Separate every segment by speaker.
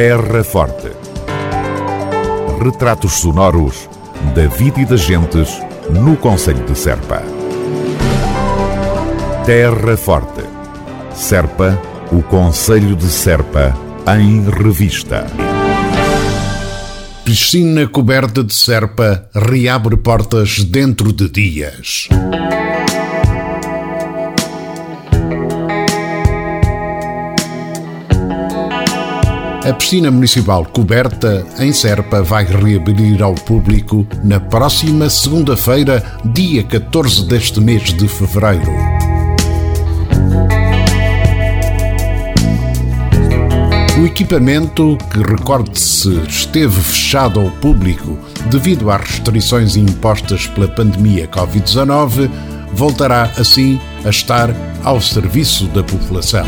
Speaker 1: Terra Forte. Retratos sonoros da vida e das gentes no Conselho de Serpa. Terra Forte. Serpa, o Conselho de Serpa, em revista.
Speaker 2: Piscina coberta de serpa reabre portas dentro de dias. A piscina municipal coberta em Serpa vai reabrir ao público na próxima segunda-feira, dia 14 deste mês de fevereiro. O equipamento, que recorde-se esteve fechado ao público devido às restrições impostas pela pandemia Covid-19, voltará assim a estar ao serviço da população.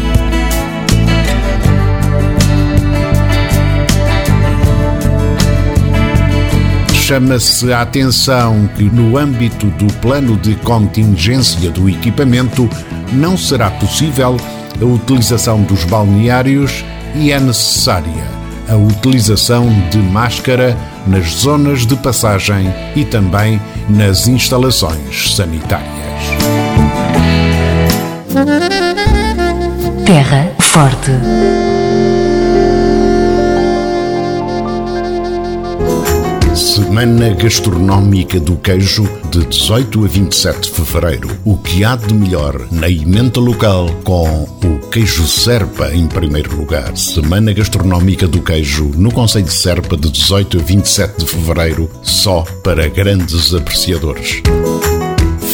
Speaker 2: Chama-se a atenção que, no âmbito do plano de contingência do equipamento, não será possível a utilização dos balneários e é necessária a utilização de máscara nas zonas de passagem e também nas instalações sanitárias.
Speaker 3: Terra Forte.
Speaker 2: Semana Gastronómica do Queijo de 18 a 27 de fevereiro. O que há de melhor na emenda local com o queijo Serpa em primeiro lugar. Semana Gastronómica do Queijo no Conselho de Serpa de 18 a 27 de fevereiro, só para grandes apreciadores.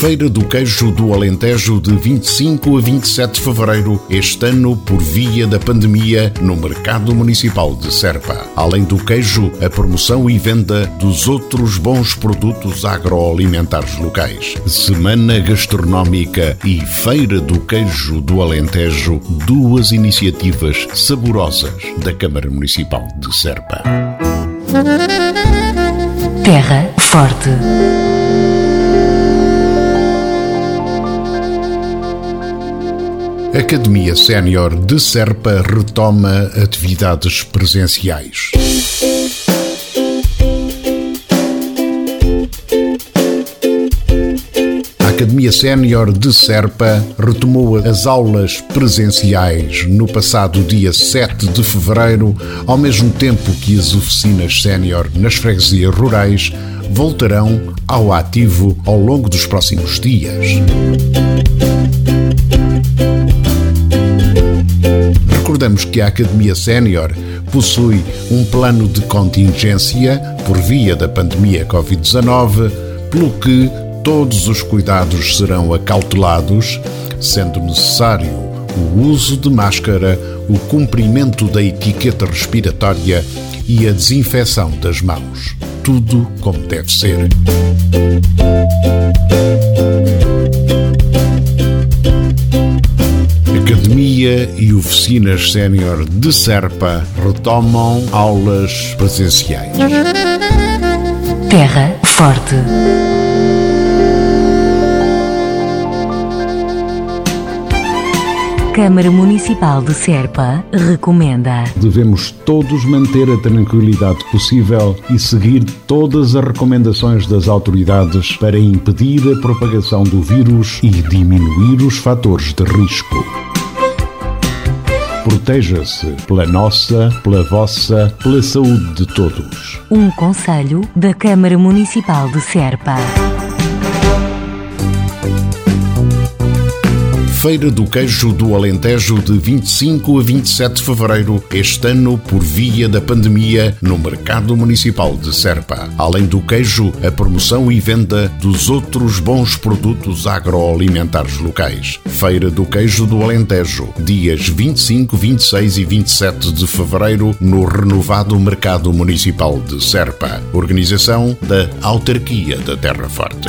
Speaker 2: Feira do Queijo do Alentejo de 25 a 27 de fevereiro, este ano por via da pandemia, no Mercado Municipal de Serpa. Além do queijo, a promoção e venda dos outros bons produtos agroalimentares locais. Semana Gastronómica e Feira do Queijo do Alentejo, duas iniciativas saborosas da Câmara Municipal de Serpa.
Speaker 3: Terra Forte.
Speaker 2: Academia Sénior de Serpa retoma atividades presenciais. A Academia Sénior de Serpa retomou as aulas presenciais no passado dia 7 de fevereiro, ao mesmo tempo que as oficinas sénior nas freguesias rurais voltarão ao ativo ao longo dos próximos dias. Recordamos que a Academia Sénior possui um plano de contingência por via da pandemia Covid-19, pelo que todos os cuidados serão acautelados, sendo necessário o uso de máscara, o cumprimento da etiqueta respiratória e a desinfecção das mãos. Tudo como deve ser. Academia e oficinas sénior de Serpa retomam aulas presenciais.
Speaker 3: Terra Forte. Câmara Municipal de Serpa recomenda.
Speaker 4: Devemos todos manter a tranquilidade possível e seguir todas as recomendações das autoridades para impedir a propagação do vírus e diminuir os fatores de risco. Proteja-se pela nossa, pela vossa, pela saúde de todos.
Speaker 3: Um conselho da Câmara Municipal de Serpa.
Speaker 2: Feira do Queijo do Alentejo de 25 a 27 de fevereiro, este ano por via da pandemia, no Mercado Municipal de Serpa. Além do queijo, a promoção e venda dos outros bons produtos agroalimentares locais. Feira do Queijo do Alentejo, dias 25, 26 e 27 de fevereiro, no renovado Mercado Municipal de Serpa. Organização da Autarquia da Terra Forte.